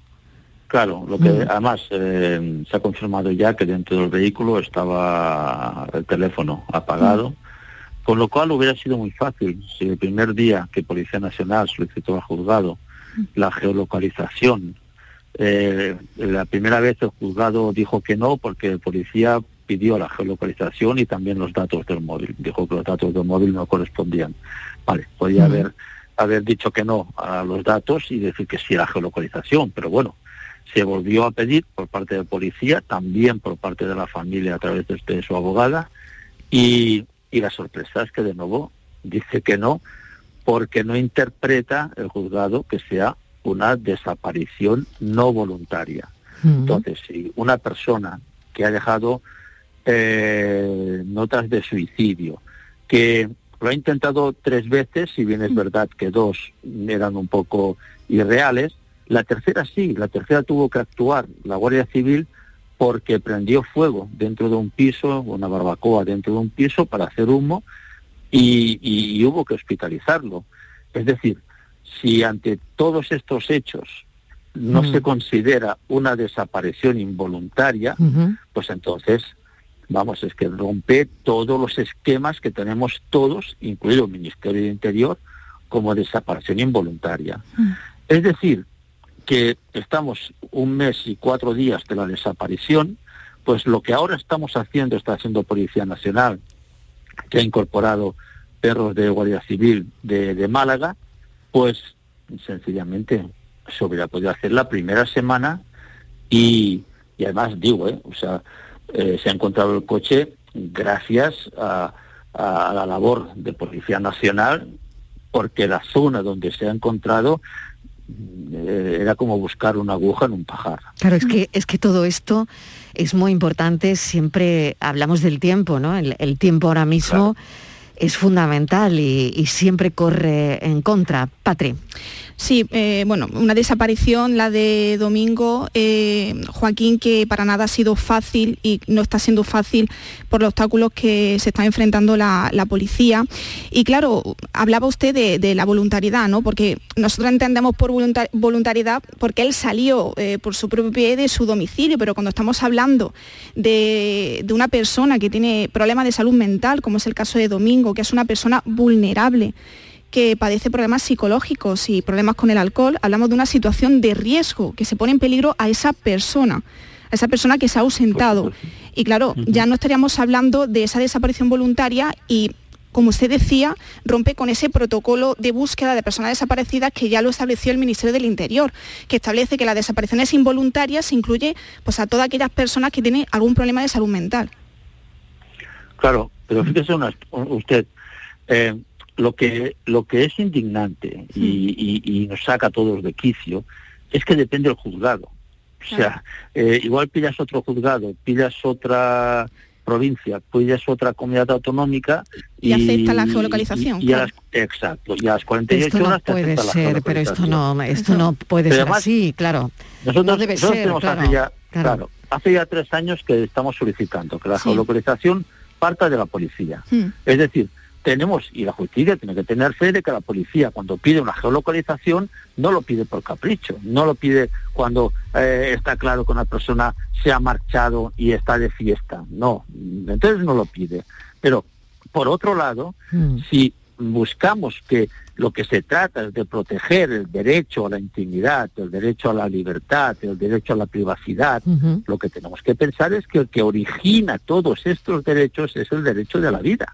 Claro, lo que Mm. además eh, se ha confirmado ya que dentro del vehículo estaba el teléfono apagado, con lo cual hubiera sido muy fácil si el primer día que Policía Nacional solicitó al juzgado la geolocalización, eh, la primera vez el juzgado dijo que no porque el policía pidió la geolocalización y también los datos del móvil, dijo que los datos del móvil no correspondían. Vale, podía haber haber dicho que no a los datos y decir que sí a la geolocalización, pero bueno, se volvió a pedir por parte de policía, también por parte de la familia a través de, de su abogada, y, y la sorpresa es que de nuevo dice que no, porque no interpreta el juzgado que sea una desaparición no voluntaria. Entonces, si una persona que ha dejado eh, notas de suicidio, que lo ha intentado tres veces, si bien es verdad que dos eran un poco irreales, la tercera sí, la tercera tuvo que actuar la Guardia Civil porque prendió fuego dentro de un piso, una barbacoa dentro de un piso para hacer humo y, y- y hubo que hospitalizarlo. Es decir, si ante todos estos hechos no Mm. se considera una desaparición involuntaria, pues entonces, vamos, es que rompe todos los esquemas que tenemos todos, incluido el Ministerio de Interior, como desaparición involuntaria. Es decir, que estamos un mes y cuatro días de la desaparición, pues lo que ahora estamos haciendo, está haciendo Policía Nacional, que ha incorporado perros de Guardia Civil de, de Málaga, pues sencillamente se hubiera podido hacer la primera semana y, y además digo, ¿eh? o sea, eh, se ha encontrado el coche gracias a, la labor de Policía Nacional, porque la zona donde se ha encontrado era como buscar una aguja en un pajar. Claro, es que, es que todo esto es muy importante. Siempre hablamos del tiempo, ¿no? El, el tiempo ahora mismo es fundamental y, siempre corre en contra. Patri. Sí, eh, bueno, una desaparición, la de Domingo, eh, Joaquín, que para nada ha sido fácil y no está siendo fácil por los obstáculos que se está enfrentando la, policía. Y claro, hablaba usted de, la voluntariedad, ¿no? Porque nosotros entendemos por volunta- voluntariedad porque él salió eh, por su propio pie de su domicilio, pero cuando estamos hablando de una persona que tiene problemas de salud mental, como es el caso de Domingo, que es una persona vulnerable, que padece problemas psicológicos y problemas con el alcohol, hablamos de una situación de riesgo que se pone en peligro a esa persona, a esa persona que se ha ausentado. Y claro, ya no estaríamos hablando de esa desaparición voluntaria y como usted decía, rompe con ese protocolo de búsqueda de personas desaparecidas que ya lo estableció el Ministerio del Interior, que establece que las desapariciones involuntarias incluye pues, a todas aquellas personas que tienen algún problema de salud mental. Claro, pero fíjese una- usted, eh, lo que lo que es indignante y, y- y nos saca a todos de quicio es que depende del juzgado. O sea, eh, igual pillas otro juzgado, pillas otra provincia, pillas otra comunidad autonómica Y acepta la geolocalización, y- y a las- exacto, y a las 48 Esto no horas te puede acepta la ser, pero esto no, esto no puede Pero ser además, así, claro. Nosotros, no debe nosotros ser, tenemos claro, hace ya, claro. claro, hace ya tres años que estamos solicitando que la Sí. geolocalización parta de la policía. Es decir, tenemos, y la justicia tiene que tener fe de que la policía cuando pide una geolocalización no lo pide por capricho, no lo pide cuando eh, está claro que una persona se ha marchado y está de fiesta, no, entonces no lo pide. Pero por otro lado, si buscamos que lo que se trata es de proteger el derecho a la intimidad, el derecho a la libertad, el derecho a la privacidad. Lo que tenemos que pensar es que el que origina todos estos derechos es el derecho de la vida.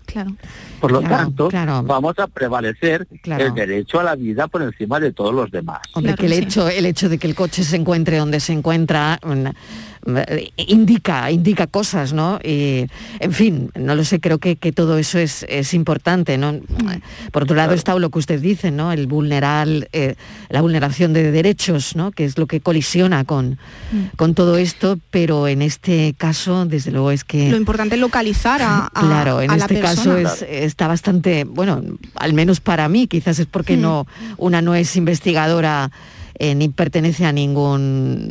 Por lo Claro, tanto, claro. vamos a prevalecer Claro. el derecho a la vida por encima de todos los demás. Hombre, que el hecho, el hecho de que el coche se encuentre donde se encuentra mm, indica, indica cosas, ¿no? Y, en fin, no lo sé, creo que, que todo eso es, es importante, ¿no? Por otro lado está lo que usted dice, ¿no? El vulnerar, eh, la vulneración de derechos, ¿no? Que es lo que colisiona con, con todo esto, pero en este caso, desde luego, es que... Lo importante es localizar a, a- Claro, en a la este caso es, está bastante, bueno, al menos para mí, quizás es porque Mm. no, una no es investigadora eh, ni pertenece a ningún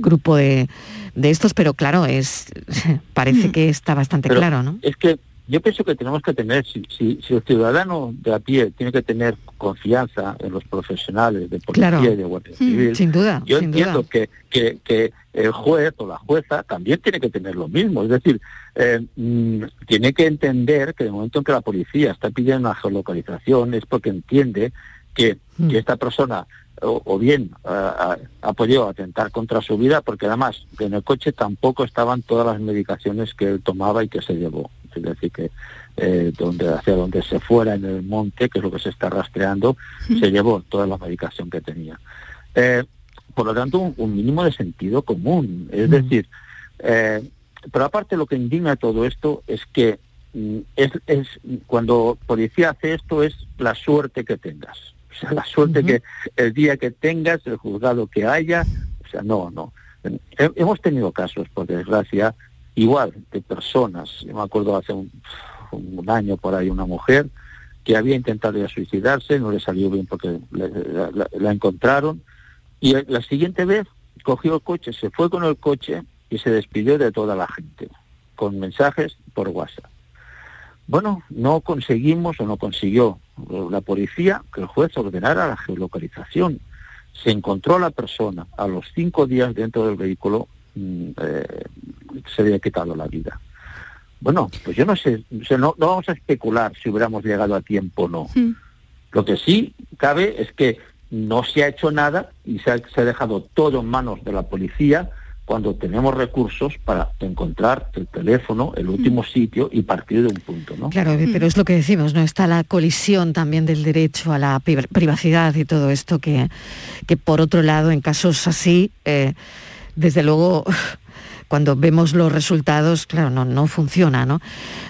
grupo de, de estos, pero claro, es parece Mm. que está bastante Pero claro, ¿no? Es que yo pienso que tenemos que tener, si, si, si el ciudadano de a pie tiene que tener confianza en los profesionales de policía Claro. y de guardia civil, Sin duda, yo sin entiendo duda. que, que, que el juez o la jueza también tiene que tener lo mismo. Es decir, eh, mm, tiene que entender que en el momento en que la policía está pidiendo una geolocalización es porque entiende que, Mm. que esta persona o, o bien ah, ha, ha podido atentar contra su vida porque además en el coche tampoco estaban todas las medicaciones que él tomaba y que se llevó. Es decir, que eh, donde hacia donde se fuera en el monte, que es lo que se está rastreando, se llevó toda la medicación que tenía. Eh, por lo tanto, un, un mínimo de sentido común. Es decir, eh, pero aparte lo que indigna todo esto es que mm, es, es cuando policía hace esto es la suerte que tengas. O sea, la suerte que el día que tengas, el juzgado que haya, o sea, no, no. He- hemos tenido casos, por desgracia, igual de personas. Yo me acuerdo hace un, un año por ahí una mujer que había intentado ya suicidarse, no le salió bien porque le- la, la- la encontraron y la siguiente vez cogió el coche, se fue con el coche y se despidió de toda la gente, con mensajes por WhatsApp. Bueno, no conseguimos o no consiguió la policía que el juez ordenara la geolocalización. Se encontró a la persona a los cinco días dentro del vehículo, mm, eh, se había quitado la vida. Bueno, pues yo no sé, no, no vamos a especular si hubiéramos llegado a tiempo o no. Lo que sí cabe es que no se ha hecho nada y se ha, se ha dejado todo en manos de la policía cuando tenemos recursos para encontrar el teléfono, el último sitio y partir de un punto, ¿no? Claro, pero es lo que decimos, ¿no? Está la colisión también del derecho a la pri- privacidad y todo esto que, que por otro lado, en casos así, eh, desde luego, cuando vemos los resultados, claro, no, no funciona, ¿no?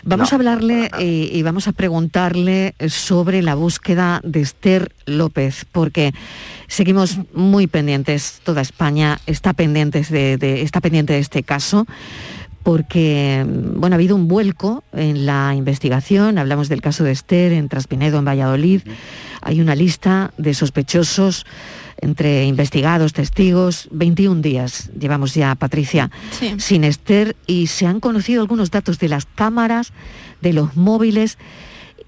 Vamos a hablarle y, y vamos a preguntarle sobre la búsqueda de Esther López, porque seguimos muy pendientes, toda España está, pendientes de, de- está pendiente de este caso porque bueno, ha habido un vuelco en la investigación, hablamos del caso de Esther en Traspinedo, en Valladolid, hay una lista de sospechosos entre investigados, testigos, 21 días llevamos ya, Patricia, Sí. sin Esther y se han conocido algunos datos de las cámaras, de los móviles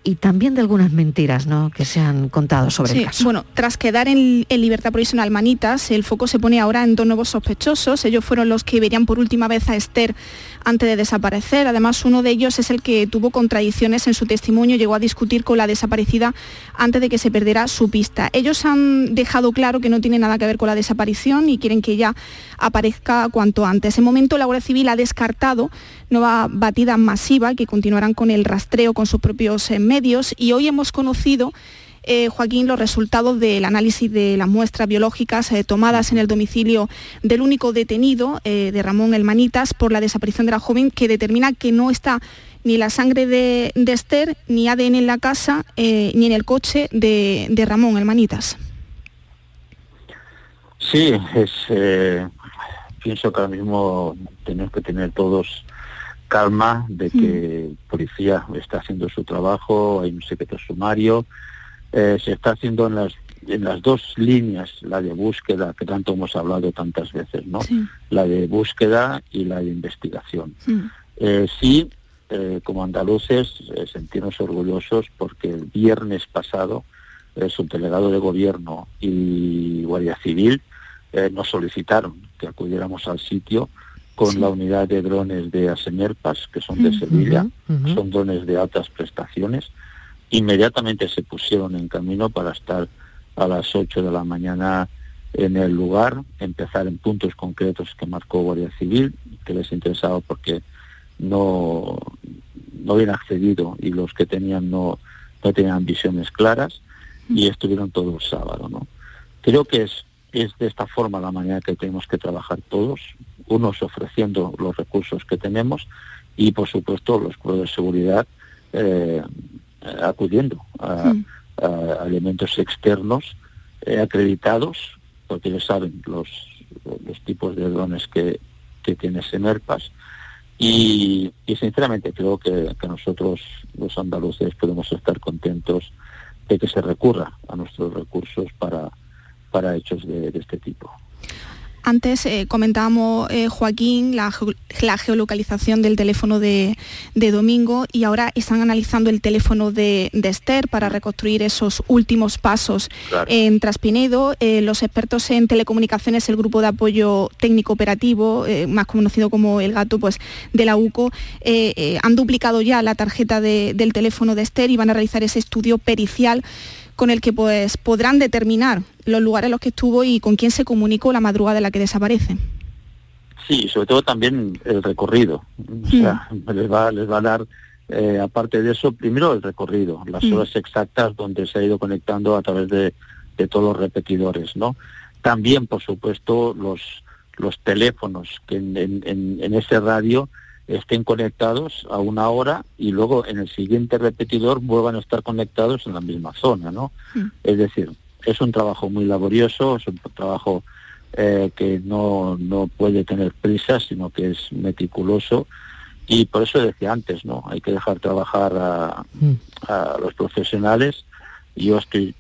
y también de algunas mentiras ¿no? que se han contado sobre Sí, el caso. Bueno, tras quedar en, en libertad provisional Manitas, el foco se pone ahora en dos nuevos sospechosos. Ellos fueron los que verían por última vez a Esther antes de desaparecer. Además, uno de ellos es el que tuvo contradicciones en su testimonio, llegó a discutir con la desaparecida antes de que se perdiera su pista. Ellos han dejado claro que no tiene nada que ver con la desaparición y quieren que ella aparezca cuanto antes. En momento, la Guardia Civil ha descartado nueva batida masiva que continuarán con el rastreo con sus propios eh, medios y hoy hemos conocido eh, Joaquín, los resultados del análisis de las muestras biológicas eh, tomadas en el domicilio del único detenido, de Ramón Elmanitas, por la desaparición de la joven, que determina que no está ni la sangre de, Esther, ni ADN en la casa, ni en el coche de, de Ramón Elmanitas. Sí, es, pienso que ahora mismo tenemos que tener todos calma de que policía está haciendo su trabajo, hay un secreto sumario, eh, se está haciendo en las en las dos líneas, la de búsqueda, que tanto hemos hablado tantas veces, ¿no? La de búsqueda y la de investigación. Eh, sí, eh, como andaluces, eh, sentirnos orgullosos porque el viernes pasado el subdelegado de gobierno y Guardia Civil nos solicitaron que acudiéramos al sitio con la unidad de drones de Asemerpas, que son de Sevilla, son drones de altas prestaciones. Inmediatamente se pusieron en camino para estar a las 8 de la mañana en el lugar, empezar en puntos concretos que marcó Guardia Civil, que les interesaba porque no, no habían accedido y los que tenían no, no tenían visiones claras y estuvieron todo el sábado. ¿no? Creo que es, es de esta forma la manera que tenemos que trabajar todos, unos ofreciendo los recursos que tenemos y por supuesto los cuerpos de seguridad eh, acudiendo a, elementos externos eh, acreditados, porque ya saben los, los tipos de drones que, que tiene Semerpas, y, sinceramente creo que, nosotros los andaluces podemos estar contentos de que se recurra a nuestros recursos para, para hechos de este tipo. Antes eh, comentábamos, eh, Joaquín, la, geolocalización del teléfono de, Domingo y ahora están analizando el teléfono de, Esther para reconstruir esos últimos pasos en Traspinedo. Eh, los expertos en telecomunicaciones, el grupo de apoyo técnico operativo, más conocido como el gato pues, de la UCO, han duplicado ya la tarjeta del teléfono de Esther y van a realizar ese estudio pericial con el que pues, podrán determinar los lugares en los que estuvo y con quién se comunicó la madrugada de la que desaparece. Sí, sobre todo también el recorrido. O sea, mm. les, va, les va a dar, eh, aparte de eso, primero el recorrido, las mm. horas exactas donde se ha ido conectando a través de, todos los repetidores, ¿no? También, por supuesto, los, los teléfonos que en, en, en ese radio estén conectados a una hora y luego en el siguiente repetidor vuelvan a estar conectados en la misma zona, ¿no? Mm. Es decir, es un trabajo muy laborioso, es un trabajo eh, que no, no puede tener prisa, sino que es meticuloso y por eso decía antes, ¿no? Hay que dejar trabajar a, mm. los profesionales. Yo estoy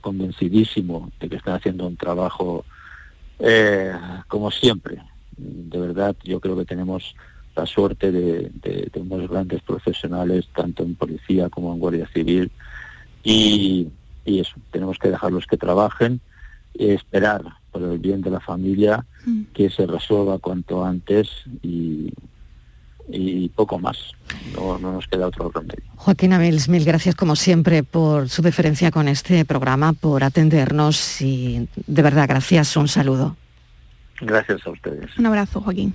convencidísimo de que están haciendo un trabajo eh, como siempre. De verdad, yo creo que tenemos la suerte de, unos grandes profesionales, tanto en policía como en guardia civil, y, eso, tenemos que dejarlos que trabajen y esperar por el bien de la familia mm. que se resuelva cuanto antes y, y poco más. No, no, nos queda otro remedio. Joaquín Abels, mil gracias como siempre por su deferencia con este programa, por atendernos y de verdad gracias, un saludo. Gracias a ustedes. Un abrazo, Joaquín.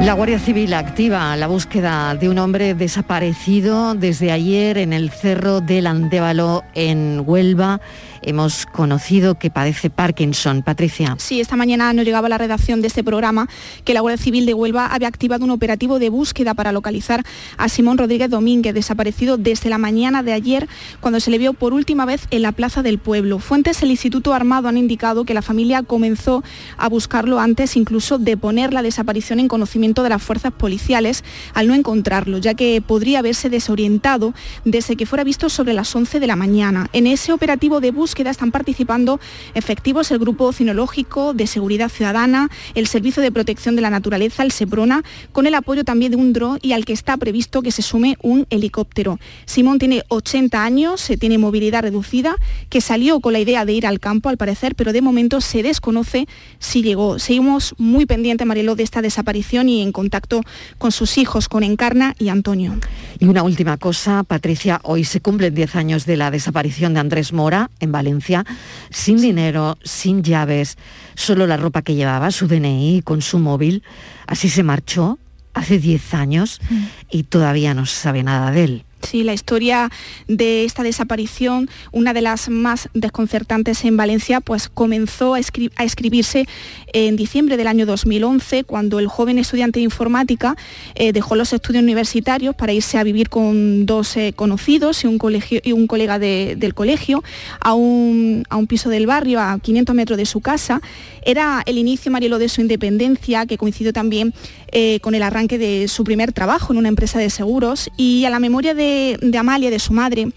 La Guardia Civil activa la búsqueda de un hombre desaparecido desde ayer en el Cerro del Andévalo en Huelva hemos conocido que padece Parkinson. Patricia. Sí, esta mañana nos llegaba la redacción de este programa que la Guardia Civil de Huelva había activado un operativo de búsqueda para localizar a Simón Rodríguez Domínguez, desaparecido desde la mañana de ayer cuando se le vio por última vez en la Plaza del Pueblo. Fuentes del Instituto Armado han indicado que la familia comenzó a buscarlo antes incluso de poner la desaparición en conocimiento de las fuerzas policiales al no encontrarlo, ya que podría haberse desorientado desde que fuera visto sobre las 11 de la mañana. En ese operativo de búsqueda están participando efectivos el Grupo Cinológico de Seguridad Ciudadana, el Servicio de Protección de la Naturaleza, el SEPRONA, con el apoyo también de un dron y al que está previsto que se sume un helicóptero. Simón tiene 80 años, se tiene movilidad reducida, que salió con la idea de ir al campo al parecer, pero de momento se desconoce si llegó. Seguimos muy pendiente, Marielo, de esta desaparición y en contacto con sus hijos, con Encarna y Antonio. Y una última cosa, Patricia, hoy se cumplen 10 años de la desaparición de Andrés Mora en Valencia, sin dinero, sin llaves, solo la ropa que llevaba, su DNI con su móvil. Así se marchó hace 10 años mm. y todavía no se sabe nada de él. Sí, la historia de esta desaparición, una de las más desconcertantes en Valencia, pues comenzó a, escribirse en diciembre del año 2011, cuando el joven estudiante de informática eh, dejó los estudios universitarios para irse a vivir con dos eh, conocidos y un, colegio, y un colega del colegio a un, a un piso del barrio a 500 metros de su casa. Era el inicio, Marielo, de su independencia, que coincidió también eh, con el arranque de su primer trabajo en una empresa de seguros y a la memoria de, Amalia, de su madre,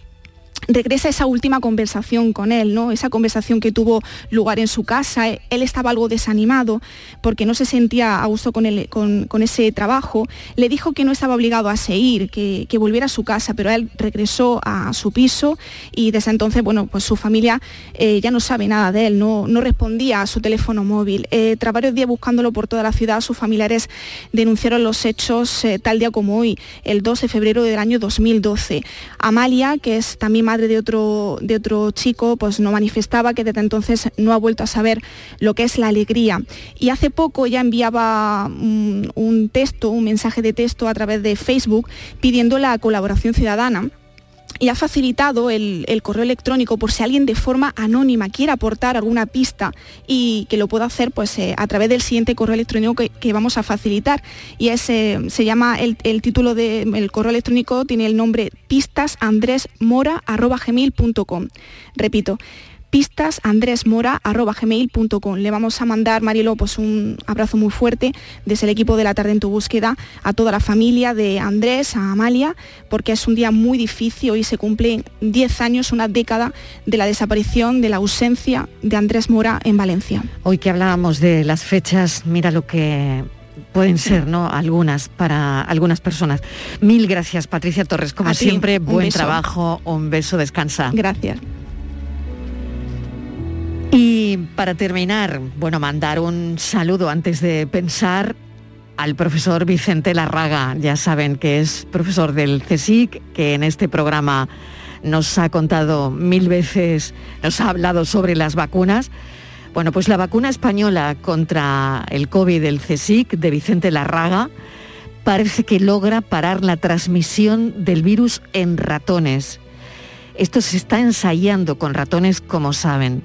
regresa esa última conversación con él, ¿no? Esa conversación que tuvo lugar en su casa. Él estaba algo desanimado porque no se sentía a gusto con, el, con, con ese trabajo. Le dijo que no estaba obligado a seguir, que, que, volviera a su casa, pero él regresó a su piso y desde entonces, bueno, pues su familia eh, ya no sabe nada de él, no, no respondía a su teléfono móvil. Eh, tras varios días buscándolo por toda la ciudad, sus familiares denunciaron los hechos eh, tal día como hoy, el 2 de febrero del año 2012. Amalia, que es también madre de otro, de otro chico, pues no manifestaba que desde entonces no ha vuelto a saber lo que es la alegría. Y hace poco ya enviaba un, un texto, un mensaje de texto a través de Facebook pidiendo la colaboración ciudadana y ha facilitado el, correo electrónico por si alguien de forma anónima quiere aportar alguna pista y que lo pueda hacer pues eh, a través del siguiente correo electrónico que, vamos a facilitar. Y es, eh, se llama el, título del correo electrónico tiene el nombre pistasandresmora@gmail.com repito pistasandresmora.gmail.com. Le vamos a mandar, Marielo, pues un abrazo muy fuerte desde el equipo de la tarde en tu búsqueda a toda la familia de Andrés, a Amalia, porque es un día muy difícil. Hoy se cumplen 10 años, una década de la desaparición, de la ausencia de Andrés Mora en Valencia. Hoy que hablábamos de las fechas, mira lo que pueden ser, ¿no? Algunas para algunas personas. Mil gracias, Patricia Torres. Como A siempre, buen beso. trabajo, un beso, descansa. Gracias. Y para terminar, bueno, mandar un saludo antes de pensar al profesor Vicente Larraga. Ya saben que es profesor del CSIC, que en este programa nos ha contado mil veces, nos ha hablado sobre las vacunas. Bueno, pues la vacuna española contra el COVID del CSIC de Vicente Larraga parece que logra parar la transmisión del virus en ratones. Esto se está ensayando con ratones, como saben.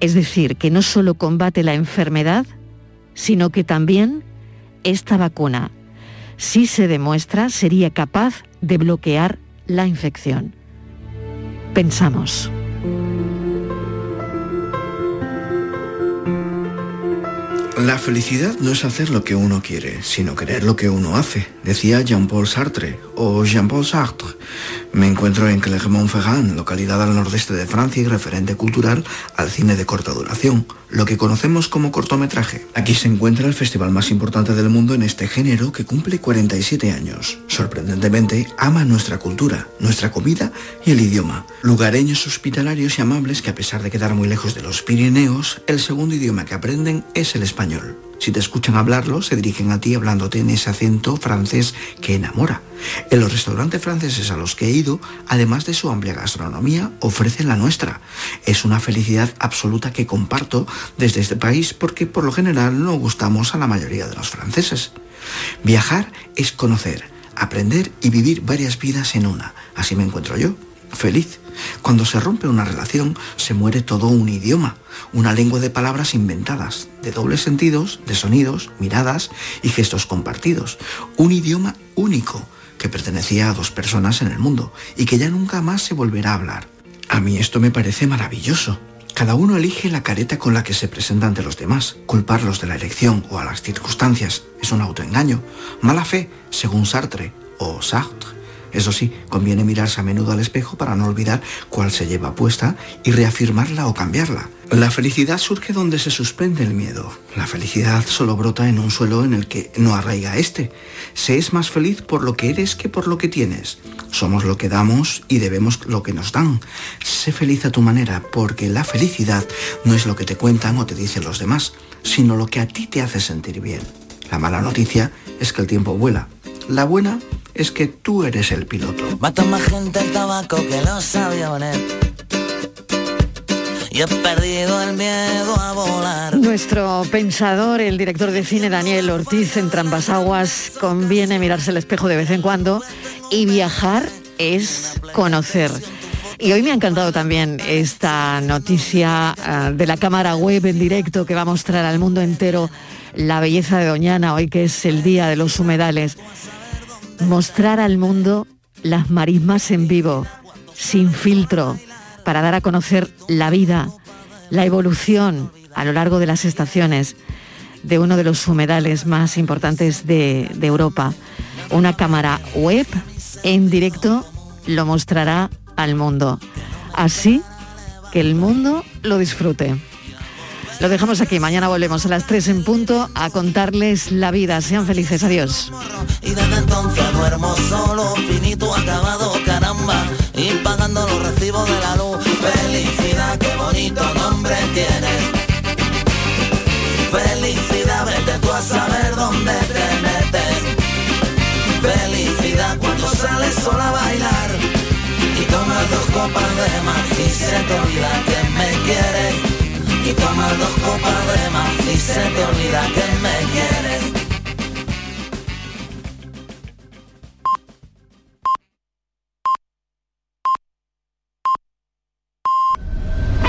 Es decir, que no solo combate la enfermedad, sino que también esta vacuna, si se demuestra, sería capaz de bloquear la infección. Pensamos. La felicidad no es hacer lo que uno quiere, sino querer lo que uno hace, decía Jean-Paul Sartre o Jean-Paul Sartre. Me encuentro en Clermont-Ferrand, localidad al nordeste de Francia y referente cultural al cine de corta duración, lo que conocemos como cortometraje. Aquí se encuentra el festival más importante del mundo en este género que cumple 47 años. Sorprendentemente, ama nuestra cultura, nuestra comida y el idioma. Lugareños hospitalarios y amables que a pesar de quedar muy lejos de los Pirineos, el segundo idioma que aprenden es el español. Si te escuchan hablarlo, se dirigen a ti hablándote en ese acento francés que enamora. En los restaurantes franceses a los que he ido, además de su amplia gastronomía, ofrecen la nuestra. Es una felicidad absoluta que comparto desde este país porque por lo general no gustamos a la mayoría de los franceses. Viajar es conocer, aprender y vivir varias vidas en una. Así me encuentro yo, feliz. Cuando se rompe una relación, se muere todo un idioma, una lengua de palabras inventadas, de dobles sentidos, de sonidos, miradas y gestos compartidos. Un idioma único que pertenecía a dos personas en el mundo y que ya nunca más se volverá a hablar. A mí esto me parece maravilloso. Cada uno elige la careta con la que se presenta ante los demás. Culparlos de la elección o a las circunstancias es un autoengaño. Mala fe, según Sartre o Sartre. Eso sí, conviene mirarse a menudo al espejo para no olvidar cuál se lleva puesta y reafirmarla o cambiarla. La felicidad surge donde se suspende el miedo. La felicidad solo brota en un suelo en el que no arraiga este. Se es más feliz por lo que eres que por lo que tienes. Somos lo que damos y debemos lo que nos dan. Sé feliz a tu manera, porque la felicidad no es lo que te cuentan o te dicen los demás, sino lo que a ti te hace sentir bien. La mala noticia es que el tiempo vuela. La buena es que tú eres el piloto. Mata más gente el tabaco que lo sabía poner. Y he perdido el miedo a volar. Nuestro pensador, el director de cine Daniel Ortiz en Trampas Aguas, conviene mirarse el espejo de vez en cuando y viajar es conocer. Y hoy me ha encantado también esta noticia uh, de la cámara web en directo que va a mostrar al mundo entero la belleza de Doñana, hoy que es el día de los humedales. Mostrar al mundo las marismas en vivo, sin filtro, para dar a conocer la vida, la evolución a lo largo de las estaciones de uno de los humedales más importantes de, Europa. Una cámara web en directo lo mostrará al mundo. así que el mundo lo disfrute. Lo dejamos aquí, mañana volvemos a las 3 en punto a contarles la vida. Sean felices, adiós y pagando los recibos de la luz. Felicidad, qué bonito nombre tienes. Felicidad, vete tú a saber dónde te metes. Felicidad cuando sales sola a bailar y tomas dos copas de más y se te olvida que me quieres. Y tomas dos copas de más y se te olvida que me quieres.